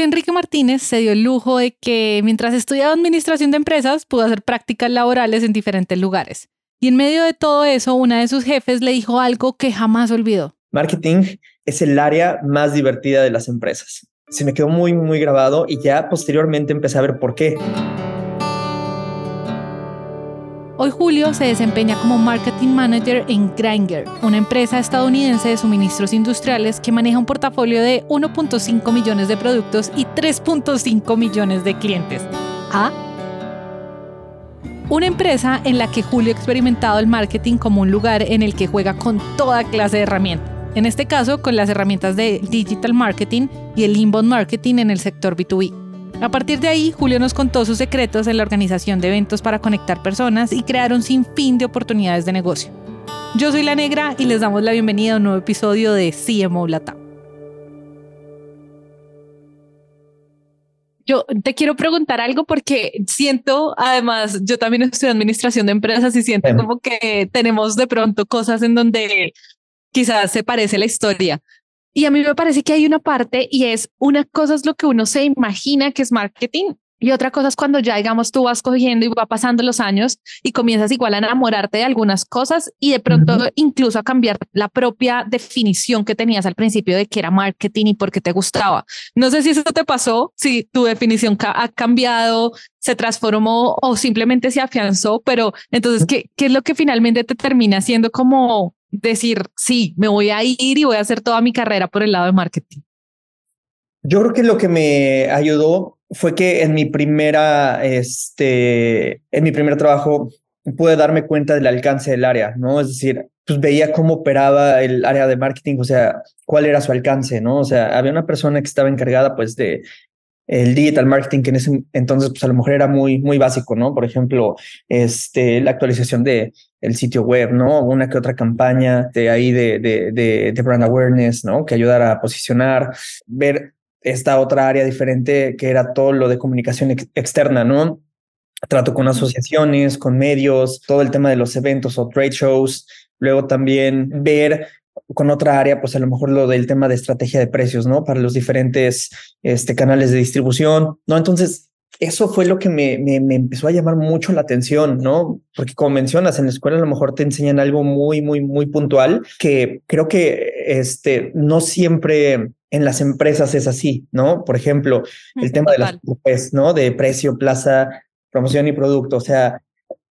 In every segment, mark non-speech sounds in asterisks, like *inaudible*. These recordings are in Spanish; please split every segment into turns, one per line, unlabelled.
Enrique Martínez se dio el lujo de que mientras estudiaba administración de empresas pudo hacer prácticas laborales en diferentes lugares. Y en medio de todo eso, una de sus jefes le dijo algo que jamás olvidó.
Marketing es el área más divertida de las empresas. Se me quedó muy, muy grabado y ya posteriormente empecé a ver por qué.
Hoy Julio se desempeña como Marketing Manager en Grainger, una empresa estadounidense de suministros industriales que maneja un portafolio de 1.5 millones de productos y 3.5 millones de clientes. Una empresa en la que Julio ha experimentado el marketing como un lugar en el que juega con toda clase de herramientas. En este caso, con las herramientas de digital marketing y el inbound marketing en el sector B2B. A partir de ahí, Julio nos contó sus secretos en la organización de eventos para conectar personas y crear un sinfín de oportunidades de negocio. Yo soy La Negra y les damos la bienvenida a un nuevo episodio de CMO Latam. Yo te quiero preguntar algo porque siento, además, yo también estudio administración de empresas y siento como que tenemos de pronto cosas en donde quizás se parece la historia. Y a mí me parece que hay una parte y es una cosa es lo que uno se imagina que es marketing y otra cosa es cuando ya, digamos, tú vas cogiendo y va pasando los años y comienzas igual a enamorarte de algunas cosas y de pronto incluso a cambiar la propia definición que tenías al principio de que era marketing y por qué te gustaba. No sé si eso te pasó, si tu definición ha cambiado, se transformó o simplemente se afianzó, pero entonces, ¿qué, qué es lo que finalmente te termina siendo como decir, sí, me voy a ir y voy a hacer toda mi carrera por el lado de marketing?
Yo creo que lo que me ayudó fue que en mi primera, este, en mi primer trabajo pude darme cuenta del alcance del área, ¿no? Es decir, pues veía cómo operaba el área de marketing, o sea, cuál era su alcance, ¿no? O sea, había una persona que estaba encargada, pues, de el digital marketing, que en ese entonces, pues, a lo mejor era muy, muy básico, ¿no? Por ejemplo, este, la actualización de el sitio web, ¿no? Una que otra campaña de ahí de, de, de, brand awareness, ¿no? Que ayudara a posicionar, ver esta otra área diferente que era todo lo de comunicación externa, ¿no? Trato con asociaciones, con medios, todo el tema de los eventos o trade shows. Luego también ver con otra área, pues a lo mejor lo del tema de estrategia de precios, ¿no? Para los diferentes este, canales de distribución, ¿no? Entonces, eso fue lo que me, me, empezó a llamar mucho la atención, ¿no? Porque como mencionas, en la escuela a lo mejor te enseñan algo muy, muy, muy puntual que creo que este, no siempre en las empresas es así, ¿no? Por ejemplo, el tema de las ¿no? De precio, plaza, promoción y producto. O sea,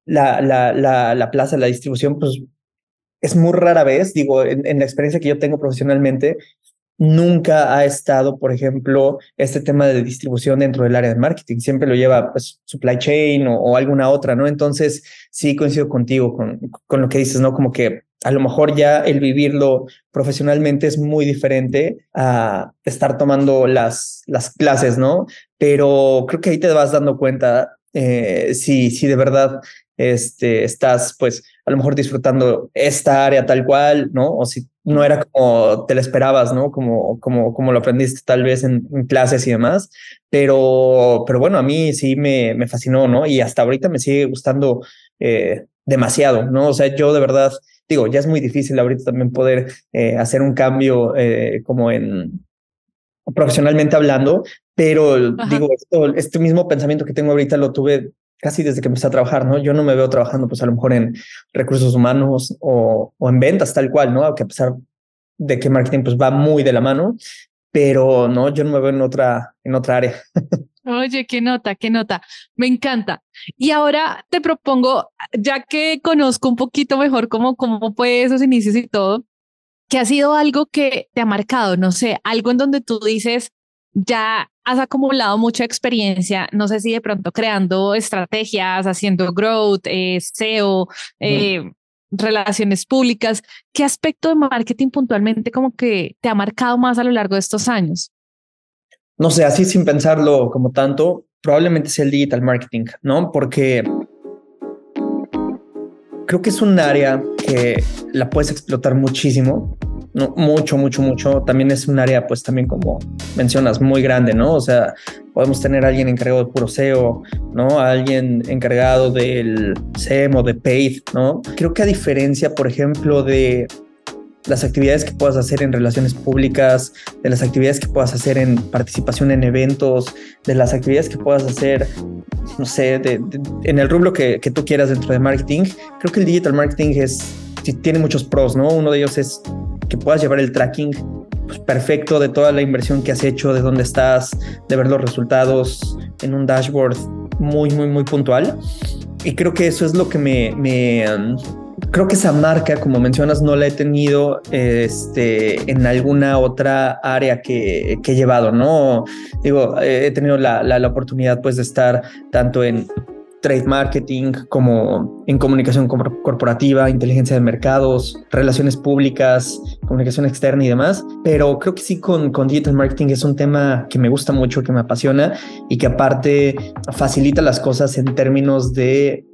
la, la, la, la plaza, la distribución, pues es muy rara vez, digo, en, la experiencia que yo tengo profesionalmente, nunca ha estado, por ejemplo, este tema de distribución dentro del área de marketing. Siempre lo lleva pues, supply chain o, alguna otra, ¿no? Entonces, sí coincido contigo con, con lo que dices, ¿no? Como que a lo mejor ya el vivirlo profesionalmente es muy diferente a estar tomando las, las clases, ¿no? Pero creo que ahí te vas dando cuenta eh, si, si de verdad este, estás pues a lo mejor disfrutando esta área tal cual, ¿no? O si no era como te la esperabas, ¿no? Como, como, como lo aprendiste tal vez en, clases y demás, pero, pero bueno, a mí sí me, me fascinó, ¿no? Y hasta ahorita me sigue gustando eh, demasiado, ¿no? O sea, yo de verdad, digo, ya es muy difícil ahorita también poder eh, hacer un cambio eh, como en profesionalmente hablando, pero digo, este mismo pensamiento que tengo ahorita lo tuve casi desde que empecé a trabajar, ¿no? Yo no me veo trabajando, pues a lo mejor en recursos humanos o, o en ventas tal cual, ¿no? Aunque a pesar de que marketing pues va muy de la mano, pero no, yo no me veo en otra, en otra área.
Oye, qué nota, qué nota. Me encanta. Y ahora te propongo, ya que conozco un poquito mejor cómo, cómo fue esos inicios y todo, que ha sido algo que te ha marcado, no sé, algo en donde tú dices, ya has acumulado mucha experiencia, no sé si de pronto creando estrategias, haciendo growth, eh, SEO, eh, relaciones públicas. ¿Qué aspecto de marketing puntualmente como que te ha marcado más a lo largo de estos años?
No sé, así sin pensarlo como tanto, probablemente sea el digital marketing, ¿no? Porque creo que es un área que la puedes explotar muchísimo no, mucho, mucho, mucho. También es un área, pues también como mencionas, muy grande, ¿no? O sea, podemos tener a alguien encargado de puro SEO, ¿no? alguien encargado del SEM o de paid, ¿no? Creo que a diferencia, por ejemplo, de las actividades que puedas hacer en relaciones públicas, de las actividades que puedas hacer en participación en eventos, de las actividades que puedas hacer, no sé, en el rublo que, que tú quieras dentro de marketing. Creo que el digital marketing es, tiene muchos pros, ¿no? Uno de ellos es que puedas llevar el tracking pues, perfecto de toda la inversión que has hecho, de dónde estás, de ver los resultados en un dashboard muy, muy, muy puntual. Y creo que eso es lo que me, me um, creo que esa marca, como mencionas, no la he tenido este, en alguna otra área que, que he llevado, ¿no? Digo, he tenido la, la, la, oportunidad pues de estar tanto en trade marketing, como en comunicación corporativa, inteligencia de mercados, relaciones públicas, comunicación externa y demás. Pero creo que sí con, con digital marketing es un tema que me gusta mucho, que me apasiona y que aparte facilita las cosas en términos de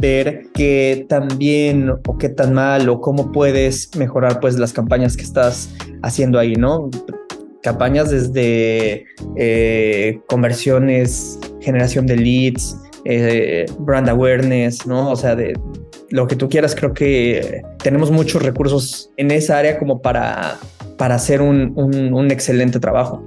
ver qué tan bien o qué tan mal o cómo puedes mejorar pues las campañas que estás haciendo ahí, ¿no? Campañas desde eh, conversiones, generación de leads, eh, brand awareness, ¿no? O sea, de lo que tú quieras, creo que tenemos muchos recursos en esa área como para, para hacer un, un, excelente trabajo.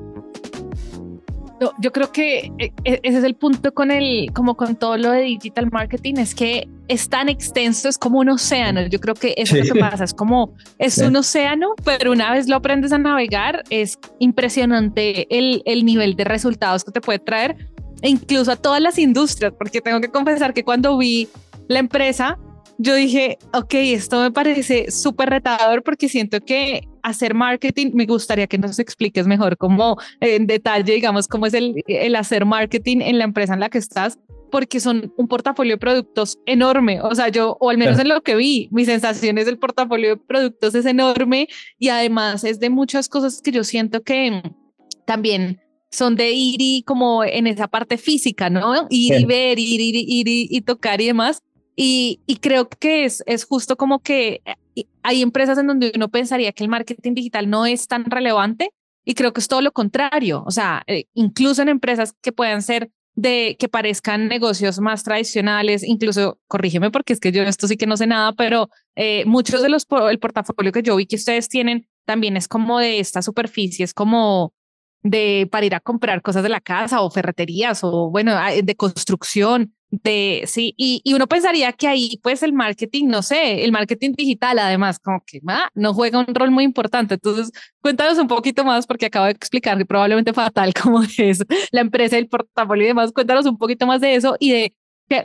yo creo que eh, e, ese es el punto con el, como con todo lo de digital marketing, es que es tan extenso, es como un océano. Yo creo que eso es lo que pasa, es como, es un océano, pero una vez lo aprendes a navegar, es impresionante el, el nivel de resultados que te puede traer e incluso a todas las industrias, porque tengo que confesar que cuando vi la empresa, yo dije, ok, esto me parece súper retador porque siento que hacer marketing, me gustaría que nos expliques mejor cómo en detalle, digamos, cómo es el, el hacer marketing en la empresa en la que estás, porque son un portafolio de productos enorme. O sea, yo, o al menos en lo que vi, mis sensaciones del portafolio de productos es enorme y además es de muchas cosas que yo siento que también son de ir y como en esa parte física, ¿no? Ir y ver, ir, ir, ir, y tocar y demás. Y, y creo que es, es justo como que eh, hay empresas en donde uno pensaría que el marketing digital no es tan relevante y creo que es todo lo contrario. O sea, eh, incluso en empresas que puedan ser de que parezcan negocios más tradicionales, incluso, corrígeme porque es que yo esto sí que no sé nada, pero eh, muchos de los, el portafolio que yo vi que ustedes tienen también es como de esta superficie, es como de para ir a comprar cosas de la casa o ferreterías o bueno, de construcción, de sí, y, y, uno pensaría que ahí pues el marketing, no sé, el marketing digital además como que ah, no juega un rol muy importante. Entonces, cuéntanos un poquito más porque acabo de explicar que probablemente fatal *laughs* como es la empresa, el portafolio y demás. Cuéntanos un poquito más de eso y de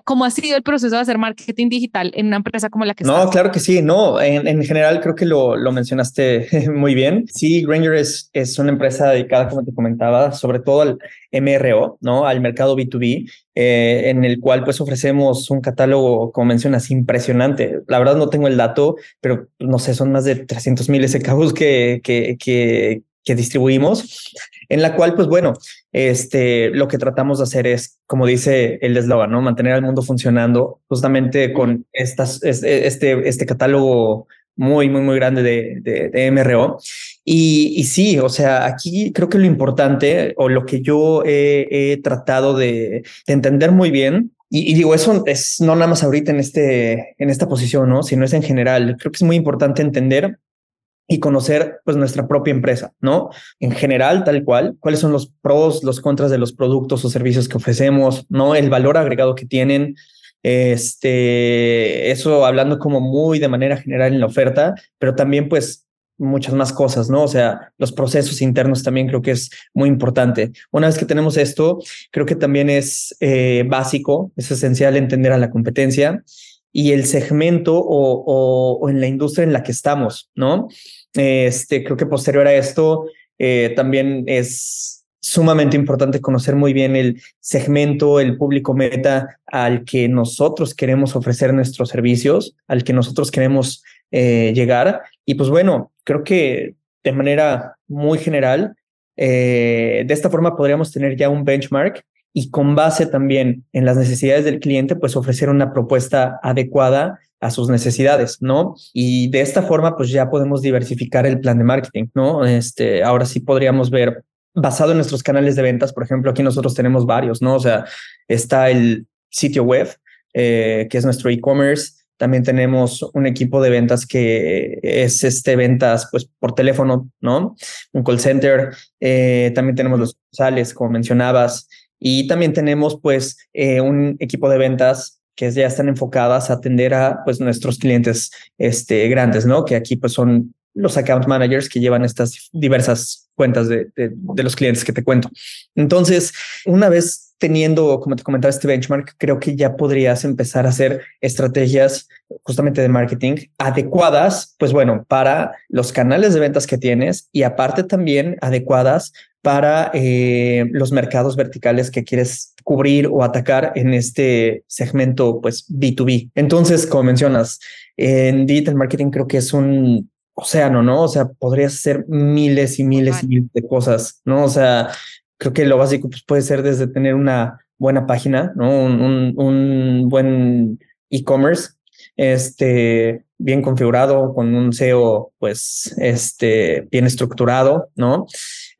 ¿Cómo ha sido el proceso de hacer marketing digital en una empresa como la que
No, claro que sí, no, en, en general creo que lo, lo, mencionaste *laughs* muy bien. Sí, Granger es, es una empresa dedicada, como te comentaba, sobre todo al MRO, ¿no? Al mercado B2B, eh, en el cual pues ofrecemos un catálogo, como mencionas, impresionante. La verdad no tengo el dato, pero no sé, son más de 300 mil SKUs que, que, que, que distribuimos, en la cual, pues bueno, este, lo que tratamos de hacer es, como dice el eslogan, ¿no? Mantener al mundo funcionando justamente con estas, este, este catálogo muy, muy, muy grande de, de, MRO. Y, y, sí, o sea, aquí creo que lo importante o lo que yo he, tratado de, de, entender muy bien, y, y, digo, eso es no nada más ahorita en, este, en esta posición, ¿no? Sino es en general. Creo que es muy importante entender y conocer pues nuestra propia empresa, ¿no? En general, tal cual, cuáles son los pros, los contras de los productos o servicios que ofrecemos, ¿no? El valor agregado que tienen, este, eso hablando como muy de manera general en la oferta, pero también pues muchas más cosas, ¿no? O sea, los procesos internos también creo que es muy importante. Una vez que tenemos esto, creo que también es eh, básico, es esencial entender a la competencia y el segmento o, o, o en la industria en la que estamos, ¿no? Este, creo que posterior a esto eh, también es sumamente importante conocer muy bien el segmento, el público meta al que nosotros queremos ofrecer nuestros servicios, al que nosotros queremos eh, llegar. Y pues bueno, creo que de manera muy general, eh, de esta forma podríamos tener ya un benchmark y con base también en las necesidades del cliente, pues ofrecer una propuesta adecuada a sus necesidades, ¿no? Y de esta forma, pues ya podemos diversificar el plan de marketing, ¿no? Este, ahora sí podríamos ver, basado en nuestros canales de ventas, por ejemplo, aquí nosotros tenemos varios, ¿no? O sea, está el sitio web, eh, que es nuestro e-commerce, también tenemos un equipo de ventas que es este ventas pues por teléfono, ¿no? Un call center, eh, también tenemos los sales, como mencionabas, y también tenemos pues eh, un equipo de ventas que ya están enfocadas a atender a pues nuestros clientes este, grandes, ¿no? Que aquí pues son los account managers que llevan estas diversas cuentas de, de, los clientes que te cuento. Entonces, una vez teniendo, como te comentaba, este benchmark, creo que ya podrías empezar a hacer estrategias justamente de marketing adecuadas, pues bueno, para los canales de ventas que tienes y aparte también adecuadas para eh, los mercados verticales que quieres cubrir o atacar en este segmento, pues B2B. Entonces, como mencionas, en digital marketing creo que es un océano, ¿no? O sea, podrías hacer miles y miles y miles de cosas, ¿no? O sea, creo que lo básico pues, puede ser desde tener una buena página, ¿no? Un, un, buen e-commerce, este, bien configurado, con un SEO, pues, este, bien estructurado, ¿no?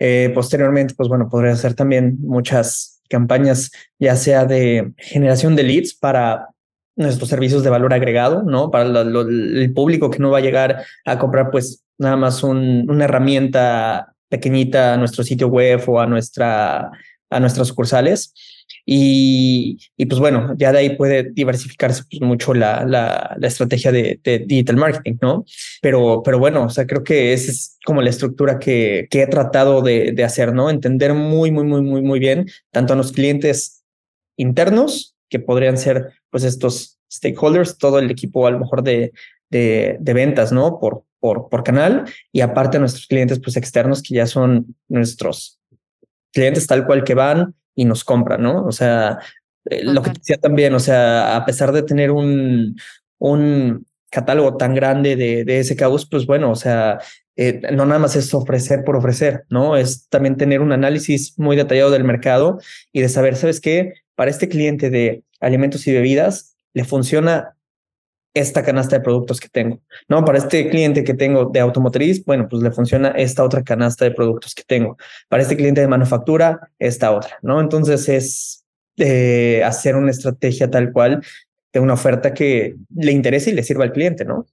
Eh, posteriormente, pues bueno, podría hacer también muchas campañas, ya sea de generación de leads para nuestros servicios de valor agregado, ¿no? Para el público que no va a llegar a comprar pues nada más una herramienta pequeñita a nuestro sitio web o a, nuestra, a nuestras sucursales. Y, y, pues bueno, ya de ahí puede diversificarse pues, mucho la, la, la estrategia de, de, digital marketing, ¿no? Pero, pero bueno, o sea, creo que esa es como la estructura que, que he tratado de, de hacer, ¿no? Entender muy, muy, muy, muy, muy bien tanto a los clientes internos que podrían ser pues estos stakeholders, todo el equipo a lo mejor de, de, de ventas, ¿no? Por, por, por canal y aparte nuestros clientes pues externos que ya son nuestros clientes tal cual que van y nos compran, ¿no? O sea, eh, lo que decía también, o sea, a pesar de tener un, un catálogo tan grande de, de SKUs, pues bueno, o sea, eh, no nada más es ofrecer por ofrecer, ¿no? Es también tener un análisis muy detallado del mercado y de saber, ¿sabes qué? Para este cliente de alimentos y bebidas le funciona esta canasta de productos que tengo, ¿no? Para este cliente que tengo de automotriz, bueno, pues le funciona esta otra canasta de productos que tengo. Para este cliente de manufactura, esta otra, ¿no? Entonces es eh, hacer una estrategia tal cual de una oferta que le interese y le sirva al cliente, ¿no?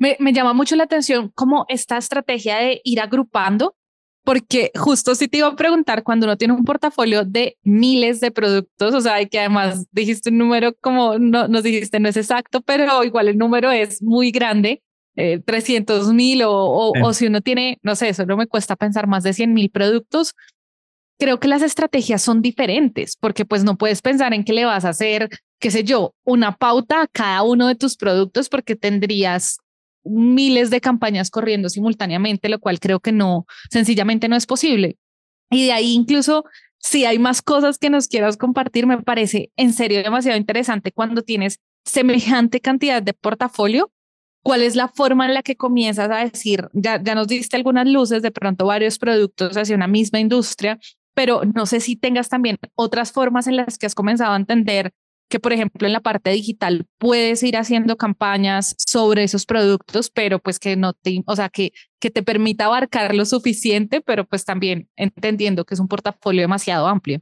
Me, me llama mucho la atención como esta estrategia de ir agrupando, porque justo si te iba a preguntar, cuando uno tiene un portafolio de miles de productos, o sea, que además dijiste un número como no, nos dijiste no es exacto, pero igual el número es muy grande, eh, 300 mil o, o, o, si uno tiene, no sé, eso no me cuesta pensar más de 100 mil productos, creo que las estrategias son diferentes, porque pues no puedes pensar en que le vas a hacer, qué sé yo, una pauta a cada uno de tus productos porque tendrías miles de campañas corriendo simultáneamente, lo cual creo que no, sencillamente no es posible. Y de ahí incluso si hay más cosas que nos quieras compartir, me parece en serio demasiado interesante cuando tienes semejante cantidad de portafolio. ¿Cuál es la forma en la que comienzas a decir, ya, ya nos diste algunas luces, de pronto varios productos hacia una misma industria, pero no sé si tengas también otras formas en las que has comenzado a entender que, por ejemplo, en la parte digital puedes ir haciendo campañas sobre esos productos, pero pues que no te, o sea, que, que te permita abarcar lo suficiente, pero pues también entendiendo que es un portafolio demasiado amplio.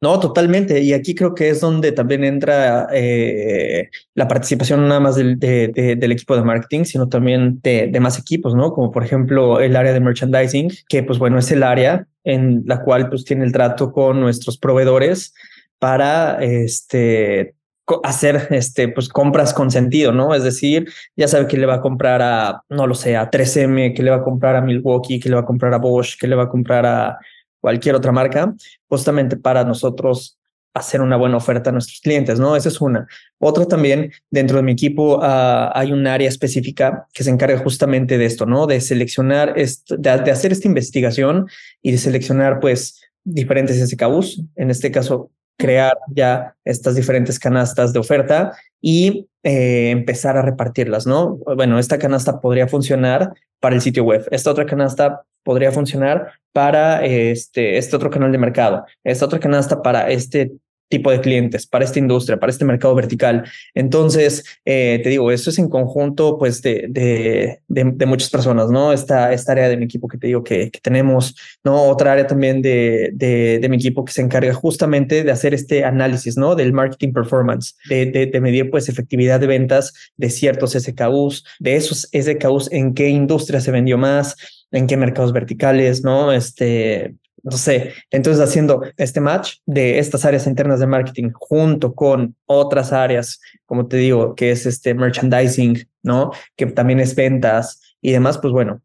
No, totalmente. Y aquí creo que es donde también entra eh, la participación no nada más del, del, equipo de marketing, sino también de, de, más equipos, ¿no? Como por ejemplo el área de merchandising, que pues bueno, es el área en la cual pues tiene el trato con nuestros proveedores para este, hacer este, pues, compras con sentido, ¿no? Es decir, ya sabe que le va a comprar a, no lo sé, a 3M, que le va a comprar a Milwaukee, que le va a comprar a Bosch, que le va a comprar a cualquier otra marca, justamente para nosotros hacer una buena oferta a nuestros clientes, ¿no? Esa es una. Otra también, dentro de mi equipo uh, hay un área específica que se encarga justamente de esto, ¿no? De seleccionar, de, de hacer esta investigación y de seleccionar, pues, diferentes SKUs, en este caso crear ya estas diferentes canastas de oferta y eh, empezar a repartirlas, ¿no? Bueno, esta canasta podría funcionar para el sitio web, esta otra canasta podría funcionar para este, este otro canal de mercado, esta otra canasta para este tipo de clientes, para esta industria, para este mercado vertical. Entonces, eh, te digo, eso es en conjunto, pues, de, de, de, muchas personas, ¿no? Esta, esta área de mi equipo que te digo que, tenemos, ¿no? Otra área también de, de, mi equipo que se encarga justamente de hacer este análisis, ¿no? Del marketing performance, de, de, medir, pues, efectividad de ventas de ciertos SKUs, de esos SKUs, en qué industria se vendió más, en qué mercados verticales, ¿no? Este, no sé, entonces haciendo este match de estas áreas internas de marketing junto con otras áreas, como te digo, que es este merchandising, ¿no? Que también es ventas y demás, pues bueno,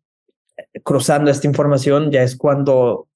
cruzando esta información ya es cuando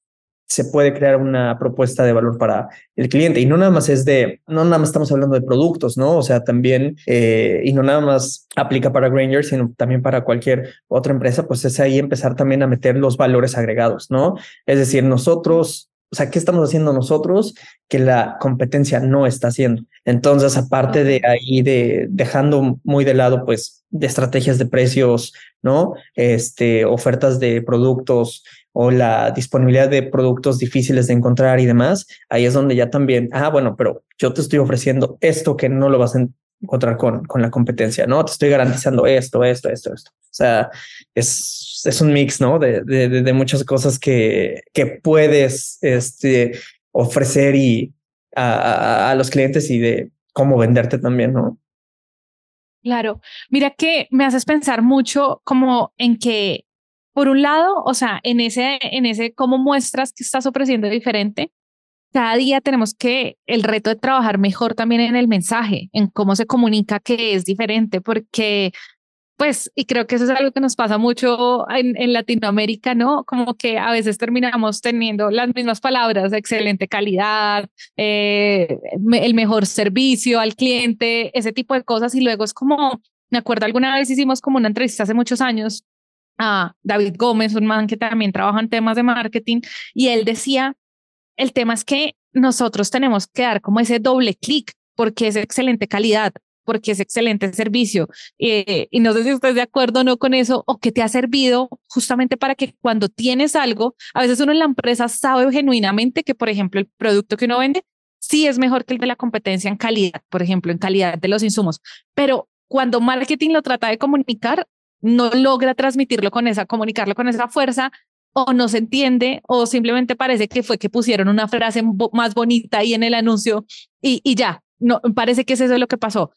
se puede crear una propuesta de valor para el cliente. Y no nada más es de, no nada más estamos hablando de productos, ¿no? O sea, también, eh, y no nada más aplica para Granger, sino también para cualquier otra empresa, pues es ahí empezar también a meter los valores agregados, ¿no? Es decir, nosotros o sea, ¿qué estamos haciendo nosotros que la competencia no está haciendo? Entonces, aparte de ahí, de dejando muy de lado, pues, de estrategias de precios, ¿no? Este, ofertas de productos o la disponibilidad de productos difíciles de encontrar y demás, ahí es donde ya también, ah, bueno, pero yo te estoy ofreciendo esto que no lo vas a encontrar con, con la competencia, ¿no? Te estoy garantizando esto, esto, esto, esto. O sea, es, es un mix, ¿no? De, de, muchas cosas que, que puedes este, ofrecer y a, a los clientes y de cómo venderte también, ¿no?
Claro, mira que me haces pensar mucho como en que, por un lado, o sea, en ese, en ese cómo muestras que estás ofreciendo diferente, cada día tenemos que el reto de trabajar mejor también en el mensaje, en cómo se comunica que es diferente, porque pues, y creo que eso es algo que nos pasa mucho en, en, Latinoamérica, ¿no? Como que a veces terminamos teniendo las mismas palabras, excelente calidad, eh, el mejor servicio al cliente, ese tipo de cosas, y luego es como, me acuerdo alguna vez hicimos como una entrevista hace muchos años a David Gómez, un man que también trabaja en temas de marketing, y él decía, el tema es que nosotros tenemos que dar como ese doble clic porque es excelente calidad, porque es excelente servicio. Eh, y no sé si estás de acuerdo o no con eso, o que te ha servido justamente para que cuando tienes algo, a veces uno en la empresa sabe genuinamente que, por ejemplo, el producto que uno vende sí es mejor que el de la competencia en calidad, por ejemplo, en calidad de los insumos, pero cuando marketing lo trata de comunicar, no logra transmitirlo con esa, comunicarlo con esa fuerza o no se entiende o simplemente parece que fue que pusieron una frase más bonita ahí en el anuncio y, y ya, no, parece que es eso lo que pasó.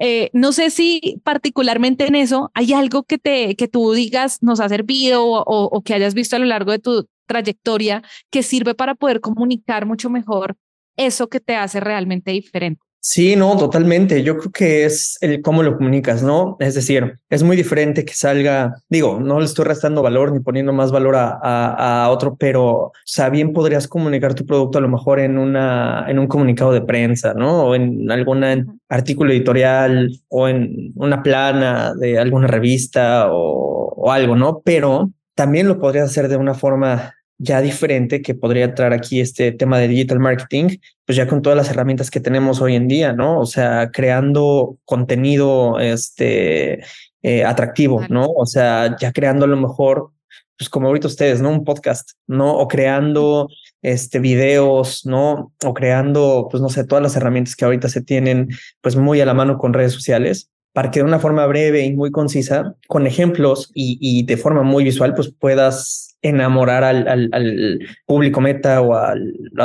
Eh, no sé si particularmente en eso hay algo que, te, que tú digas nos ha servido o, o que hayas visto a lo largo de tu trayectoria que sirve para poder comunicar mucho mejor eso que te hace realmente diferente.
Sí, no, totalmente. Yo creo que es el cómo lo comunicas, ¿no? Es decir, es muy diferente que salga, digo, no le estoy restando valor ni poniendo más valor a, a, otro, pero, o sea, bien podrías comunicar tu producto a lo mejor en una, en un comunicado de prensa, ¿no? O en algún artículo editorial o en una plana de alguna revista o, o algo, ¿no? Pero también lo podrías hacer de una forma ya diferente que podría entrar aquí este tema de digital marketing, pues ya con todas las herramientas que tenemos hoy en día, ¿no? O sea, creando contenido este eh, atractivo, ¿no? O sea, ya creando a lo mejor, pues como ahorita ustedes, ¿no? Un podcast, ¿no? O creando este videos, ¿no? O creando, pues no sé, todas las herramientas que ahorita se tienen, pues muy a la mano con redes sociales para que de una forma breve y muy concisa, con ejemplos y, y de forma muy visual, pues puedas enamorar al, al, al público meta o a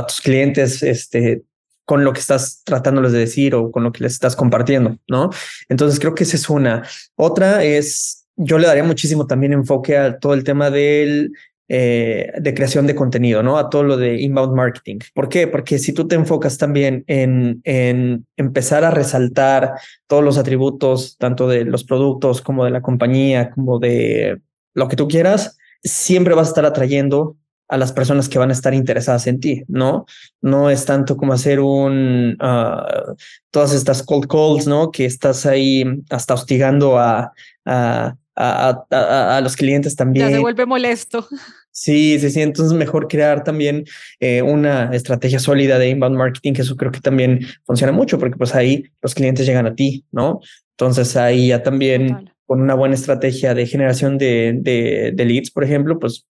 tus clientes este, con lo que estás tratándoles de decir o con lo que les estás compartiendo, ¿no? Entonces creo que esa es una. Otra es, yo le daría muchísimo también enfoque a todo el tema del eh, de creación de contenido, ¿no? A todo lo de inbound marketing. ¿Por qué? Porque si tú te enfocas también en, en empezar a resaltar todos los atributos, tanto de los productos como de la compañía, como de lo que tú quieras, siempre vas a estar atrayendo a las personas que van a estar interesadas en ti, ¿no? No es tanto como hacer un, uh, todas estas cold calls, ¿no? Que estás ahí hasta hostigando a, a, a, a, a los clientes también.
Ya se vuelve molesto.
Sí, sí, sí. Entonces mejor crear también eh, una estrategia sólida de inbound marketing, que eso creo que también funciona mucho, porque pues ahí los clientes llegan a ti, ¿no? Entonces ahí ya también con una buena estrategia de generación de, de, de, leads, por ejemplo, pues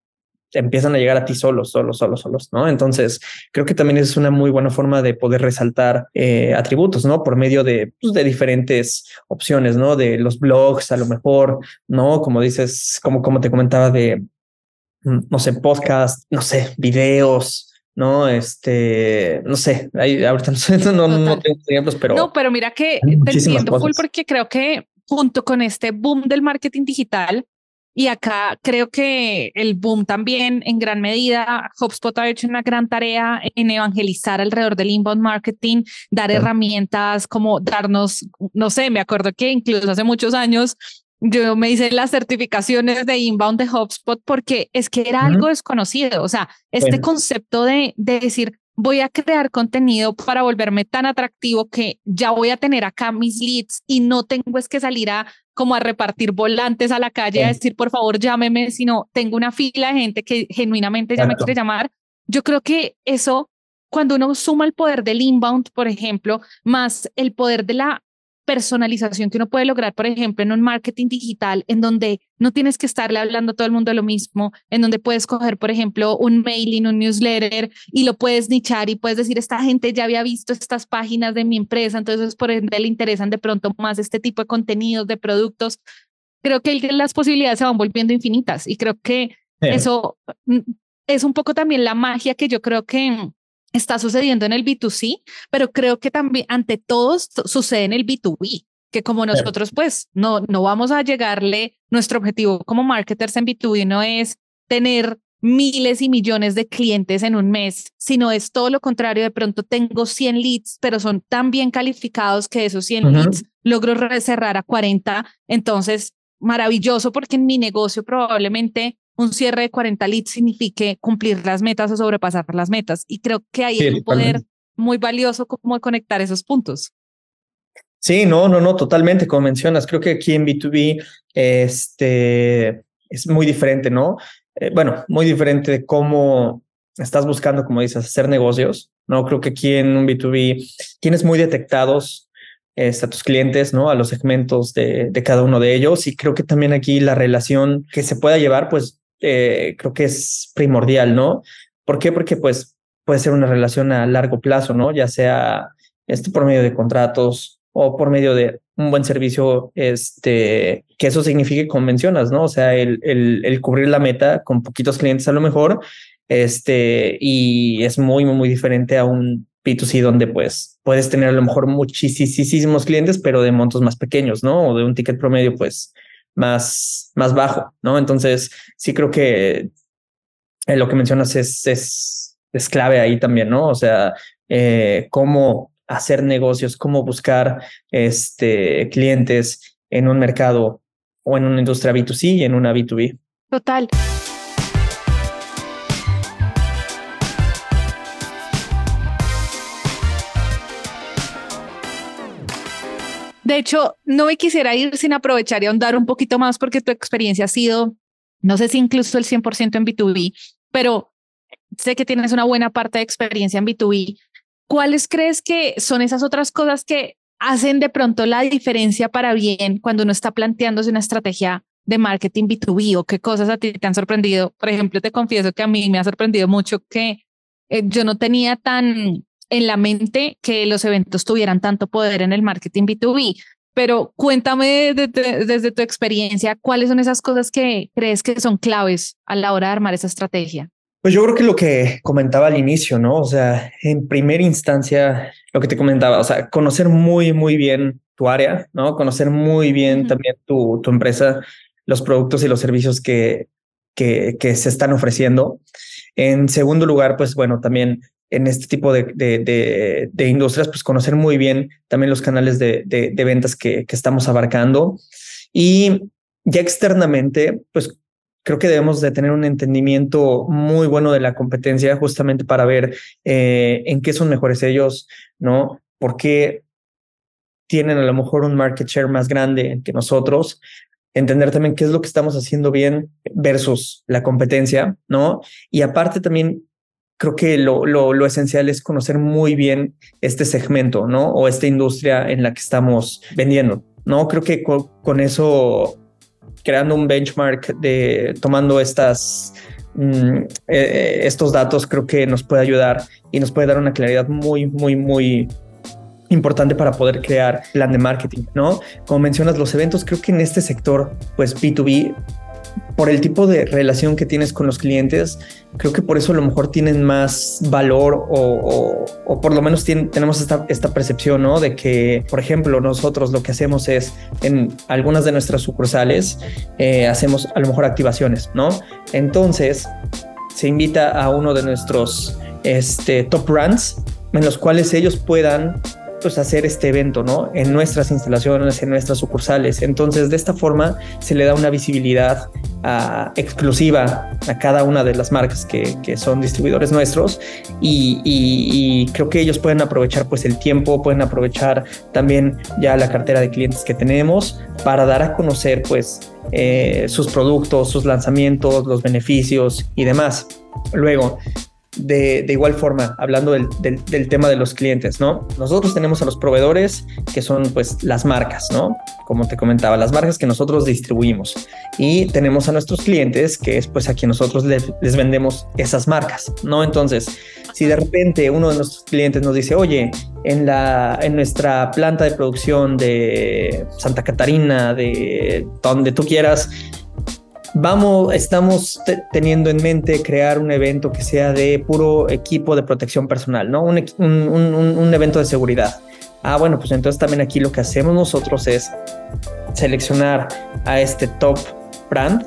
empiezan a llegar a ti solos, solos, solos, solos, ¿no? Entonces, creo que también es una muy buena forma de poder resaltar eh, atributos, ¿no? Por medio de, pues, de diferentes opciones, ¿no? De los blogs, a lo mejor, ¿no? Como dices, como, como te comentaba de, mm, no sé, podcast, no sé, videos, ¿no? Este, no sé, ahí, ahorita *laughs* no, sé, no, no, tengo ejemplos, pero...
No, pero mira que te entiendo full porque creo que junto con este boom del marketing digital, y acá creo que el boom también en gran medida, HubSpot ha hecho una gran tarea en evangelizar alrededor del inbound marketing, dar herramientas como darnos, no sé, me acuerdo que incluso hace muchos años yo me hice las certificaciones de inbound de HubSpot porque es que era algo desconocido. O sea, este concepto de, de decir, voy a crear contenido para volverme tan atractivo que ya voy a tener acá mis leads y no tengo es que salir a como a repartir volantes a la calle a decir, por favor, llámeme, sino tengo una fila de gente que genuinamente ya me quiere llamar. Yo creo que eso, cuando uno suma el poder del inbound, por ejemplo, más el poder de la personalización que uno puede lograr, por ejemplo, en un marketing digital, en donde no tienes que estarle hablando a todo el mundo lo mismo, en donde puedes coger, por ejemplo, un mailing, un newsletter y lo puedes nichar y puedes decir, esta gente ya había visto estas páginas de mi empresa, entonces por ende le interesan de pronto más este tipo de contenidos, de productos. Creo que las posibilidades se van volviendo infinitas y creo que eso mm, es un poco también la magia que yo creo que está sucediendo en el B2C, pero creo que también ante todos sucede en el B2B, que como nosotros pues no, no vamos a llegarle, nuestro objetivo como marketers en B2B no es tener miles y millones de clientes en un mes, sino es todo lo contrario, de pronto tengo 100 leads, pero son tan bien calificados que esos 100 leads logro cerrar a 40, entonces maravilloso porque en mi negocio probablemente un cierre de 40 leads signifique cumplir las metas o sobrepasar las metas. Y creo que hay un poder muy valioso como conectar esos puntos.
Sí, no, no, no, totalmente, como mencionas. Creo que aquí en B2B este, es muy diferente, ¿no? Eh, bueno, muy diferente de cómo estás buscando, como dices, hacer negocios, ¿no? Creo que aquí en un B2B tienes muy detectados este, a tus clientes, ¿no? A los segmentos de, de, cada uno de ellos. Y creo que también aquí la relación que se pueda llevar, pues eh, creo que es primordial, ¿no? ¿Por qué? Porque pues puede ser una relación a largo plazo, ¿no? Ya sea esto por medio de contratos o por medio de un buen servicio, este, que eso signifique como mencionas, ¿no? O sea, el, el, cubrir la meta con poquitos clientes a lo mejor, este, y es muy, muy, diferente a un B2C donde pues puedes tener a lo mejor muchísimos clientes, pero de montos más pequeños, ¿no? O de un ticket promedio, pues más, más bajo, ¿no? Entonces, sí creo que eh, lo que mencionas es, es, clave ahí también, ¿no? O sea, eh, cómo hacer negocios, cómo buscar este, clientes en un mercado o en una industria B2C y en una B2B.
Total. De hecho, no me quisiera ir sin aprovechar y ahondar un poquito más porque tu experiencia ha sido, no sé si incluso el 100% en B2B, pero sé que tienes una buena parte de experiencia en B2B. ¿Cuáles crees que son esas otras cosas que hacen de pronto la diferencia para bien cuando uno está planteándose una estrategia de marketing B2B o qué cosas a ti te han sorprendido? Por ejemplo, te confieso que a mí me ha sorprendido mucho que eh, yo no tenía tan en la mente que los eventos tuvieran tanto poder en el marketing B2B. Pero cuéntame desde tu experiencia, ¿cuáles son esas cosas que crees que son claves a la hora de armar esa estrategia?
Pues yo creo que lo que comentaba al inicio, ¿no? O sea, en primera instancia, lo que te comentaba, o sea, conocer muy, muy bien tu área, ¿no? Conocer muy bien también tu, tu empresa, los productos y los servicios que, que, que se están ofreciendo. En segundo lugar, pues bueno, también en este tipo de, de, de, industrias, pues conocer muy bien también los canales de, ventas que, que, estamos abarcando. Y ya externamente, pues creo que debemos de tener un entendimiento muy bueno de la competencia justamente para ver eh, en qué son mejores ellos, ¿no? ¿Por qué tienen a lo mejor un market share más grande que nosotros? Entender también qué es lo que estamos haciendo bien versus la competencia, ¿no? Y aparte también creo que lo, lo, lo, esencial es conocer muy bien este segmento, ¿no? O esta industria en la que estamos vendiendo, ¿no? Creo que con, eso, creando un benchmark de tomando estas mm, eh, estos datos creo que nos puede ayudar y nos puede dar una claridad muy, muy, muy importante para poder crear plan de marketing, ¿no? Como mencionas los eventos, creo que en este sector, pues B2B, por el tipo de relación que tienes con los clientes, creo que por eso a lo mejor tienen más valor o, por lo menos tenemos esta, esta percepción, ¿no? De que, por ejemplo, nosotros lo que hacemos es en algunas de nuestras sucursales, eh, hacemos a lo mejor activaciones, ¿no? Entonces, se invita a uno de nuestros este, top runs en los cuales ellos puedan pues, hacer este evento, ¿no? En nuestras instalaciones, en nuestras sucursales. Entonces, de esta forma se le da una visibilidad ah, exclusiva a cada una de las marcas que, que son distribuidores nuestros y, creo que ellos pueden aprovechar pues el tiempo, pueden aprovechar también ya la cartera de clientes que tenemos para dar a conocer pues eh, sus productos, sus lanzamientos, los beneficios y demás. Luego, de, igual forma, hablando del, tema de los clientes, ¿no? Nosotros tenemos a los proveedores que son pues las marcas, ¿no? Como te comentaba, las marcas que nosotros distribuimos. Y tenemos a nuestros clientes que es pues a quien nosotros les, vendemos esas marcas, ¿no? Entonces, si de repente uno de nuestros clientes nos dice, oye, en, la, en nuestra planta de producción de Santa Catarina, de donde tú quieras, vamos, estamos teniendo en mente crear un evento que sea de puro equipo de protección personal, ¿no? Un, un, evento de seguridad. Ah, bueno, pues entonces también aquí lo que hacemos nosotros es seleccionar a este top brand,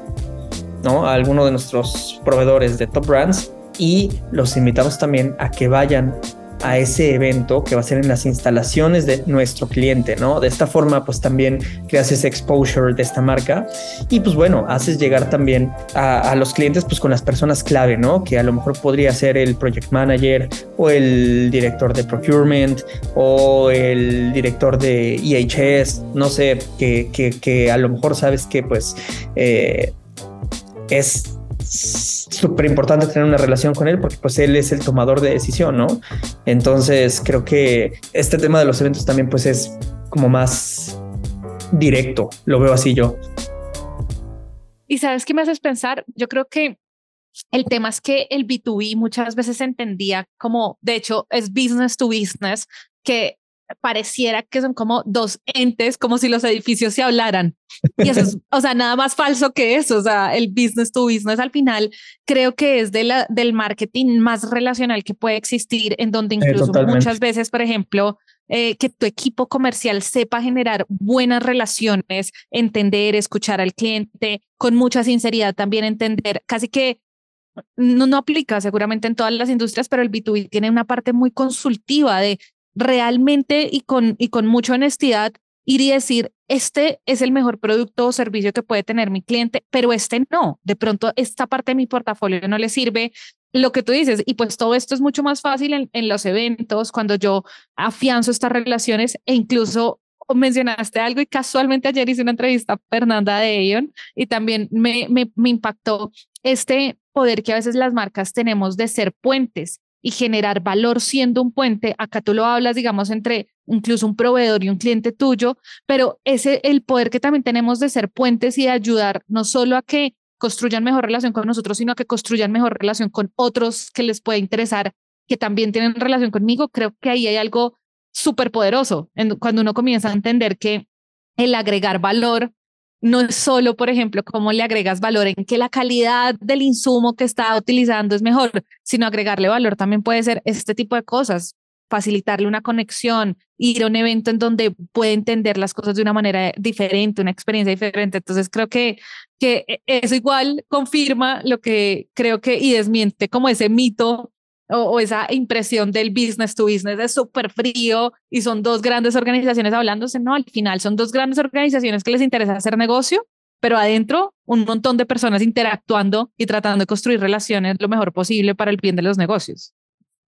¿no? A alguno de nuestros proveedores de top brands y los invitamos también a que vayan a ese evento que va a ser en las instalaciones de nuestro cliente, ¿no? De esta forma, pues también creas ese exposure de esta marca y pues bueno, haces llegar también a, los clientes pues con las personas clave, ¿no? Que a lo mejor podría ser el project manager o el director de procurement o el director de EHS, no sé, que, que, a lo mejor sabes que pues eh, es súper importante tener una relación con él porque pues él es el tomador de decisión, ¿no? Entonces creo que este tema de los eventos también pues es como más directo, lo veo así yo.
Y sabes qué me haces pensar, yo creo que el tema es que el B2B muchas veces entendía como, de hecho, es business to business, que pareciera que son como dos entes, como si los edificios se hablaran. Y eso es, o sea, nada más falso que eso. O sea, el business to business al final creo que es de la, del marketing más relacional que puede existir, en donde incluso muchas veces, por ejemplo, eh, que tu equipo comercial sepa generar buenas relaciones, entender, escuchar al cliente, con mucha sinceridad también entender, casi que no, no aplica seguramente en todas las industrias, pero el B2B tiene una parte muy consultiva de realmente y con, y con mucha honestidad ir y decir, este es el mejor producto o servicio que puede tener mi cliente, pero este no. De pronto esta parte de mi portafolio no le sirve lo que tú dices. Y pues todo esto es mucho más fácil en, los eventos, cuando yo afianzo estas relaciones e incluso mencionaste algo y casualmente ayer hice una entrevista a Fernanda de Aeon y también me, me, me impactó este poder que a veces las marcas tenemos de ser puentes y generar valor siendo un puente. Acá tú lo hablas, digamos, entre incluso un proveedor y un cliente tuyo, pero ese el poder que también tenemos de ser puentes y de ayudar no solo a que construyan mejor relación con nosotros, sino a que construyan mejor relación con otros que les puede interesar, que también tienen relación conmigo. Creo que ahí hay algo súper poderoso cuando uno comienza a entender que el agregar valor no es solo, por ejemplo, cómo le agregas valor en que la calidad del insumo que está utilizando es mejor, sino agregarle valor también puede ser este tipo de cosas, facilitarle una conexión, ir a un evento en donde puede entender las cosas de una manera diferente, una experiencia diferente. Entonces creo que, que e, eso igual confirma lo que creo que y desmiente como ese mito o, esa impresión del business to business es súper frío y son dos grandes organizaciones hablándose, no, al final son dos grandes organizaciones que les interesa hacer negocio, pero adentro un montón de personas interactuando y tratando de construir relaciones lo mejor posible para el bien de los negocios.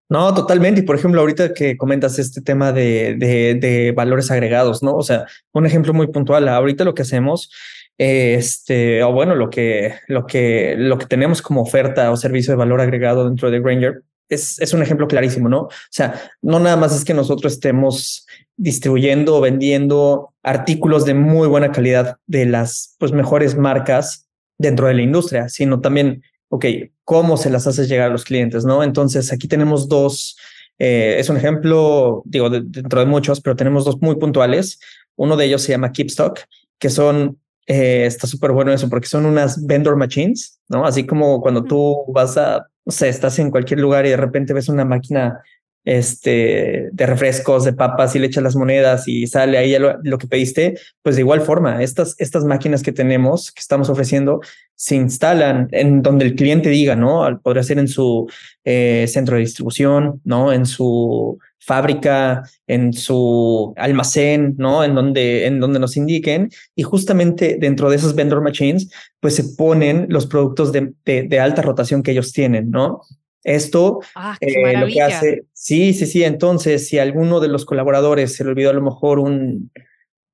No, totalmente. Y por ejemplo, ahorita que comentas este tema de, de, valores agregados, ¿no? O sea, un ejemplo muy puntual. Ahorita lo que hacemos este, o bueno, lo que, lo que, lo que tenemos como oferta o servicio de valor agregado dentro de Granger es, un ejemplo clarísimo, ¿no? O sea, no nada más es que nosotros estemos distribuyendo o vendiendo artículos de muy buena calidad de las pues, mejores marcas dentro de la industria, sino también ok, ¿cómo se las haces llegar a los clientes? ¿no? Entonces, aquí tenemos dos, eh, es un ejemplo, digo, dentro de muchos, pero tenemos dos muy puntuales. Uno de ellos se llama Keepstock, que son, eh, está súper bueno eso, porque son unas vendor machines, ¿no? Así como cuando tú vas a, o sea, estás en cualquier lugar y de repente ves una máquina este, de refrescos, de papas y le echas las monedas y sale ahí lo, que pediste, pues de igual forma, estas, estas máquinas que tenemos, que estamos ofreciendo, se instalan en donde el cliente diga, ¿no? Podría ser en su eh, centro de distribución, ¿no? En su fábrica, en su almacén, ¿no? En donde, en donde nos indiquen. Y justamente dentro de esos vendor machines, pues se ponen los productos de, de alta rotación que ellos tienen, ¿no? Esto
ah, eh, lo que hace,
sí, sí, sí. Entonces, si alguno de los colaboradores se le olvidó a lo mejor un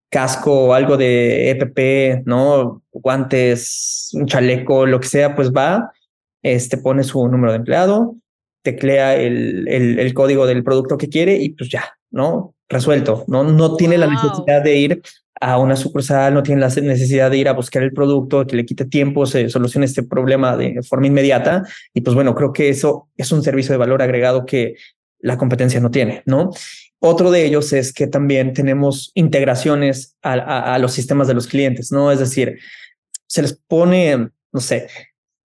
casco o algo de EPP, ¿no? Guantes, un chaleco, lo que sea, pues va, este pone su número de empleado, teclea el, el, el código del producto que quiere y pues ya, ¿no? Resuelto, ¿no? No tiene la necesidad de ir a una sucursal, no tiene la necesidad de ir a buscar el producto, que le quite tiempo, se solucione este problema de forma inmediata. Y pues bueno, creo que eso es un servicio de valor agregado que la competencia no tiene, ¿no? Otro de ellos es que también tenemos integraciones a, los sistemas de los clientes, ¿no? Es decir, se les pone, no sé,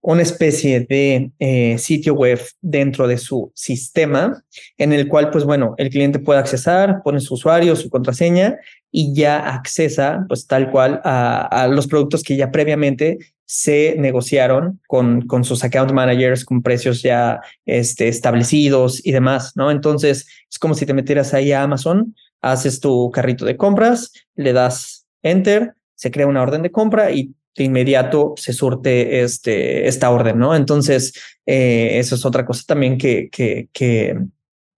una especie de eh, sitio web dentro de su sistema en el cual, pues bueno, el cliente puede accesar, pone su usuario, su contraseña y ya accesa, pues tal cual, a, los productos que ya previamente se negociaron con, con sus account managers con precios ya este, establecidos y demás, ¿no? Entonces, es como si te metieras ahí a Amazon, haces tu carrito de compras, le das enter, se crea una orden de compra y de inmediato se surte este, esta orden, ¿no? Entonces, eh, eso es otra cosa también que, que, que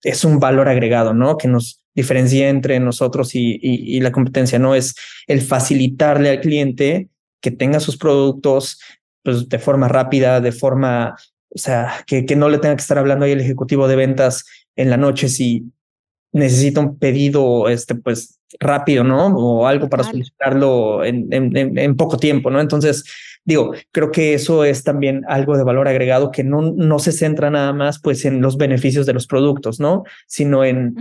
es un valor agregado, ¿no? Que nos diferencia entre nosotros y, y, la competencia, ¿no? Es el facilitarle al cliente que tenga sus productos pues, de forma rápida, de forma, o sea, que, que no le tenga que estar hablando ahí el ejecutivo de ventas en la noche si necesita un pedido, este, pues rápido, ¿no? O algo para solicitarlo en, en, en, poco tiempo, ¿no? Entonces, digo, creo que eso es también algo de valor agregado que no, no se centra nada más pues en los beneficios de los productos, ¿no? Sino en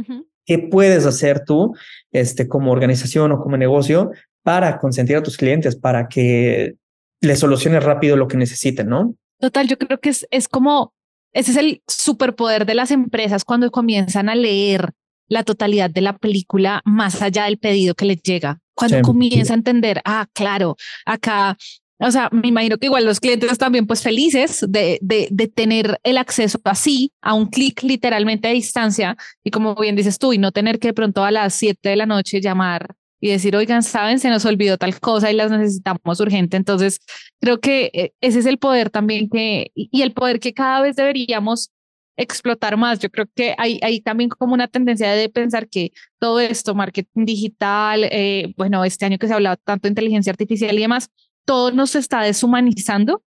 qué puedes hacer tú, este, como organización o como negocio para consentir a tus clientes, para que les soluciones rápido lo que necesiten, ¿no?
Total, yo creo que es, es como, ese es el superpoder de las empresas cuando comienzan a leer la totalidad de la película más allá del pedido que les llega. Cuando comienza a entender, ah, claro, acá, o sea, me imagino que igual los clientes también pues felices de, de, de tener el acceso así a un clic literalmente a distancia y como bien dices tú, y no tener que de pronto a las 7 de la noche llamar y decir, oigan, saben, se nos olvidó tal cosa y las necesitamos urgente. Entonces, creo que eh, ese es el poder también que, y el poder que cada vez deberíamos explotar más. Yo creo que hay, también como una tendencia de pensar que todo esto, marketing digital, eh, bueno, este año que se ha hablado tanto de inteligencia artificial y demás, todo nos está deshumanizando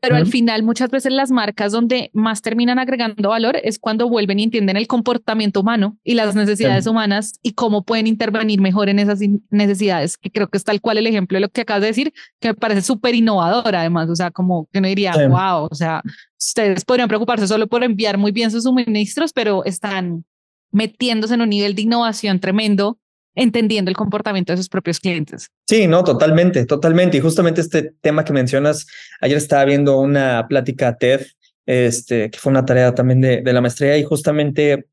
pero al final muchas veces las marcas donde más terminan agregando valor es cuando vuelven y entienden el comportamiento humano y las necesidades humanas y cómo pueden intervenir mejor en esas necesidades, que creo que es tal cual el ejemplo de lo que acabas de decir, que me parece súper innovador además, o sea, como que no diría, wow, o sea, ustedes podrían preocuparse solo por enviar muy bien sus suministros, pero están metiéndose en un nivel de innovación tremendo entendiendo el comportamiento de sus propios clientes.
Sí, no, totalmente, totalmente. Y justamente este tema que mencionas, ayer estaba viendo una plática TED, este, que fue una tarea también de, la maestría y justamente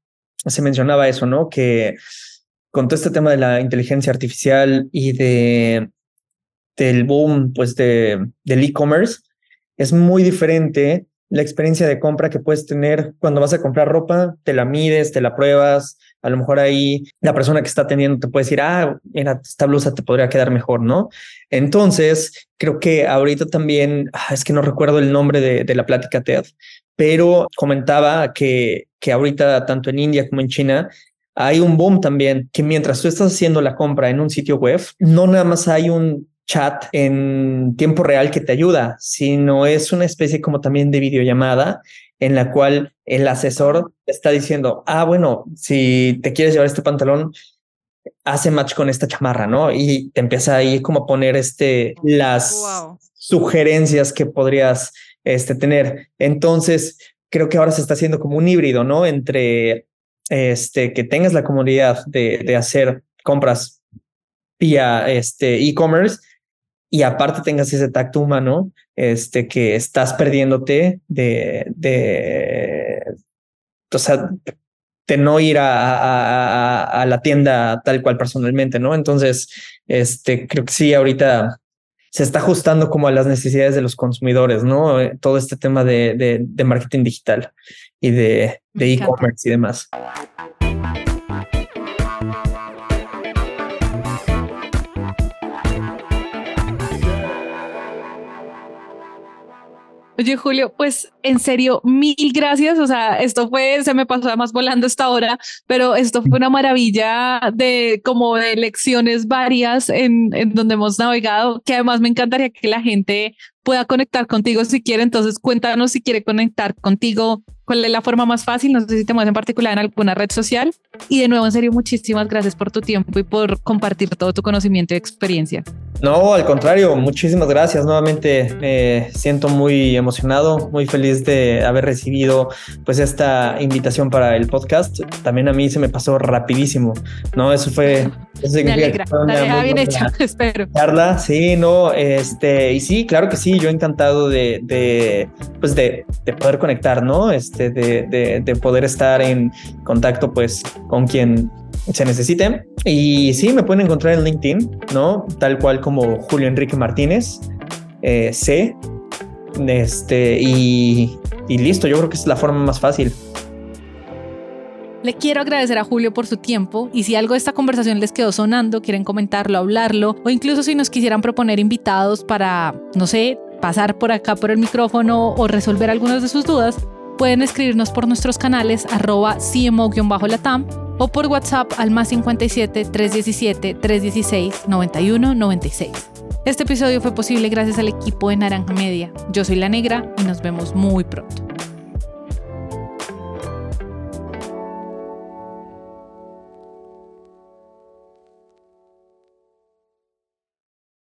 se mencionaba eso, ¿no? Que con todo este tema de la inteligencia artificial y de del boom, pues, de, del e-commerce, es muy diferente la experiencia de compra que puedes tener cuando vas a comprar ropa, te la mides, te la pruebas, a lo mejor ahí la persona que está atendiendo te puede decir, ah, mira, esta blusa te podría quedar mejor, ¿no? Entonces, creo que ahorita también, ah, es que no recuerdo el nombre de, de la plática TED, pero comentaba que, que ahorita tanto en India como en China hay un boom también, que mientras tú estás haciendo la compra en un sitio web, no nada más hay un chat en tiempo real que te ayuda, sino es una especie como también de videollamada en la cual el asesor está diciendo, ah, bueno, si te quieres llevar este pantalón, hace match con esta chamarra, ¿no? Y te empieza ahí como a poner este, las sugerencias que podrías este, tener. Entonces, creo que ahora se está haciendo como un híbrido, ¿no? Entre este, que tengas la comodidad de, de hacer compras vía este e-commerce y aparte tengas ese tacto humano, este, que estás perdiéndote de, de, o sea, de no ir a, a, a, la tienda tal cual personalmente, ¿no? Entonces, este, creo que sí, ahorita se está ajustando como a las necesidades de los consumidores, ¿no? Todo este tema de, de, de marketing digital y de e-commerce y demás.
Oye, Julio, pues en serio, mil gracias. O sea, esto fue, se me pasó además volando esta hora, pero esto fue una maravilla de como de lecciones varias en, en donde hemos navegado, que además me encantaría que la gente pueda conectar contigo si quiere. Entonces, cuéntanos si quiere conectar contigo ¿Cuál es la forma más fácil? No sé si te mueves en particular en alguna red social. Y de nuevo, en serio, muchísimas gracias por tu tiempo y por compartir todo tu conocimiento y experiencia.
No, al contrario, muchísimas gracias. Nuevamente me siento muy emocionado, muy feliz de haber recibido pues esta invitación para el podcast. También a mí se me pasó rapidísimo, ¿no? Eso fue... Eso
me alegra, tarea bien hecha, espero.
Carla, sí, no, este, y sí, claro que sí, yo encantado de, de pues de, de poder conectar, ¿no? Este, de, poder estar en contacto pues con quien se necesite. Y sí, me pueden encontrar en LinkedIn, ¿no? Tal cual como Julio Enrique Martínez, eh, C. Este, y, y listo, yo creo que es la forma más fácil.
Le quiero agradecer a Julio por su tiempo y si algo de esta conversación les quedó sonando, quieren comentarlo, hablarlo o incluso si nos quisieran proponer invitados para, no sé, pasar por acá por el micrófono o resolver algunas de sus dudas, Pueden escribirnos por nuestros canales arroba CMO-latam o por WhatsApp al más 57 317 316 91 96. Este episodio fue posible gracias al equipo de Naranja Media. Yo soy La Negra y nos vemos muy pronto.